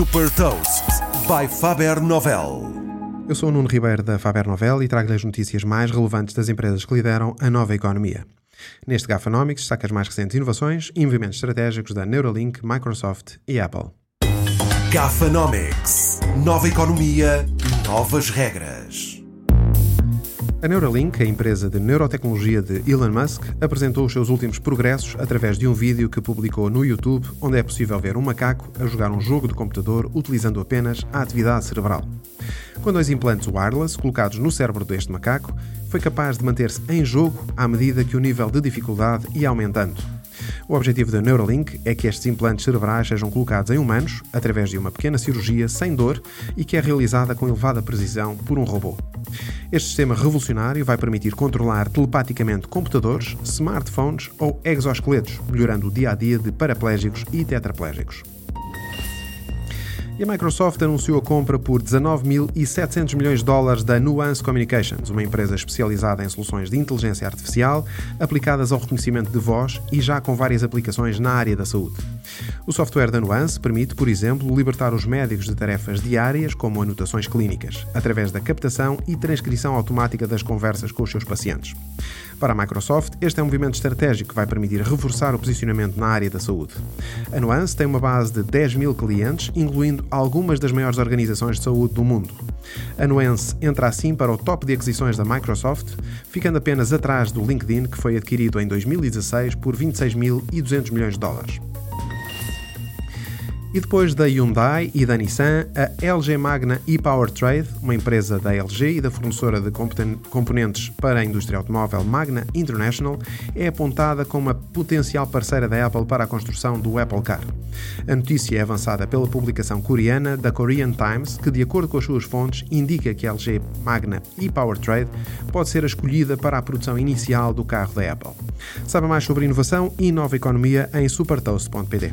Super Toast by Faber Novel. Eu sou o Nuno Ribeiro da Faber Novel e trago-lhe as notícias mais relevantes das empresas que lideram a nova economia. Neste Gafanomics destaca as mais recentes inovações e movimentos estratégicos da Neuralink, Microsoft e Apple. Gafanomics. Nova economia, novas regras. A Neuralink, a empresa de neurotecnologia de Elon Musk, apresentou os seus últimos progressos através de um vídeo que publicou no YouTube, onde é possível ver um macaco a jogar um jogo de computador utilizando apenas a atividade cerebral. Com dois implantes wireless colocados no cérebro deste macaco, foi capaz de manter-se em jogo à medida que o nível de dificuldade ia aumentando. O objetivo da Neuralink é que estes implantes cerebrais sejam colocados em humanos através de uma pequena cirurgia sem dor e que é realizada com elevada precisão por um robô. Este sistema revolucionário vai permitir controlar telepaticamente computadores, smartphones ou exoesqueletos, melhorando o dia a dia de paraplégicos e tetraplégicos. E a Microsoft anunciou a compra por 19.700 milhões de dólares da Nuance Communications, uma empresa especializada em soluções de inteligência artificial aplicadas ao reconhecimento de voz e já com várias aplicações na área da saúde. O software da Nuance permite, por exemplo, libertar os médicos de tarefas diárias, como anotações clínicas, através da captação e transcrição automática das conversas com os seus pacientes. Para a Microsoft, este é um movimento estratégico que vai permitir reforçar o posicionamento na área da saúde. A Nuance tem uma base de 10 mil clientes, incluindo algumas das maiores organizações de saúde do mundo. A Nuance entra assim para o top de aquisições da Microsoft, ficando apenas atrás do LinkedIn, que foi adquirido em 2016 por 26.200 milhões de dólares. E depois da Hyundai e da Nissan, a LG Magna e-Power Trade, uma empresa da LG e da fornecedora de componentes para a indústria automóvel Magna International, é apontada como uma potencial parceira da Apple para a construção do Apple Car. A notícia é avançada pela publicação coreana da Korean Times, que, de acordo com as suas fontes, indica que a LG Magna e-Power Trade pode ser a escolhida para a produção inicial do carro da Apple. Saiba mais sobre inovação e nova economia em supertoast.pd.